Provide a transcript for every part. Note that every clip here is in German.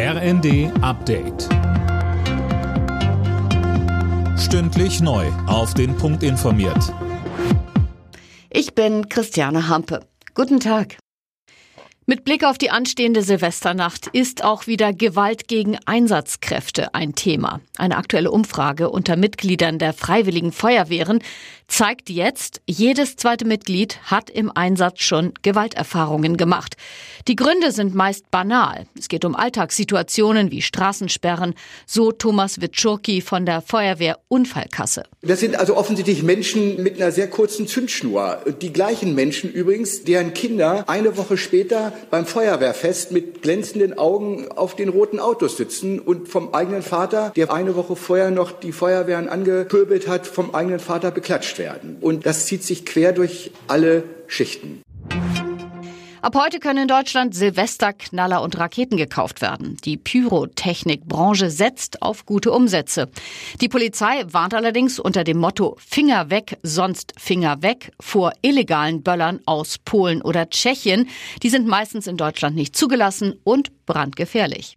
RND Update. Stündlich neu. Auf den Punkt informiert. Ich bin Christiane Hampe. Guten Tag. Mit Blick auf die anstehende Silvesternacht ist auch wieder Gewalt gegen Einsatzkräfte ein Thema. Eine aktuelle Umfrage unter Mitgliedern der Freiwilligen Feuerwehren zeigt jetzt, jedes zweite Mitglied hat im Einsatz schon Gewalterfahrungen gemacht. Die Gründe sind meist banal. Es geht um Alltagssituationen wie Straßensperren, so Thomas Witschurki von der Feuerwehr Unfallkasse. Das sind also offensichtlich Menschen mit einer sehr kurzen Zündschnur. Die gleichen Menschen übrigens, deren Kinder eine Woche später beim Feuerwehrfest mit glänzenden Augen auf den roten Autos sitzen und vom eigenen Vater, der eine Woche vorher noch die Feuerwehren angepöbelt hat, vom eigenen Vater beklatscht werden. Und das zieht sich quer durch alle Schichten. Ab heute können in Deutschland Silvesterknaller und Raketen gekauft werden. Die Pyrotechnikbranche setzt auf gute Umsätze. Die Polizei warnt allerdings unter dem Motto Finger weg, sonst Finger weg vor illegalen Böllern aus Polen oder Tschechien. Die sind meistens in Deutschland nicht zugelassen und brandgefährlich.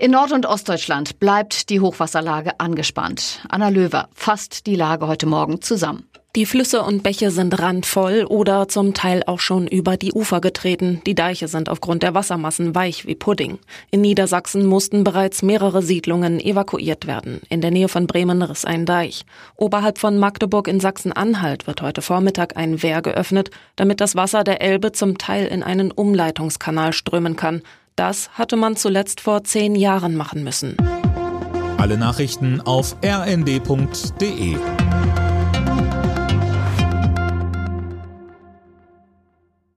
In Nord- und Ostdeutschland bleibt die Hochwasserlage angespannt. Anna Löwer fasst die Lage heute Morgen zusammen. Die Flüsse und Bäche sind randvoll oder zum Teil auch schon über die Ufer getreten. Die Deiche sind aufgrund der Wassermassen weich wie Pudding. In Niedersachsen mussten bereits mehrere Siedlungen evakuiert werden. In der Nähe von Bremen riss ein Deich. Oberhalb von Magdeburg in Sachsen-Anhalt wird heute Vormittag ein Wehr geöffnet, damit das Wasser der Elbe zum Teil in einen Umleitungskanal strömen kann. Das hatte man zuletzt vor zehn Jahren machen müssen. Alle Nachrichten auf rnd.de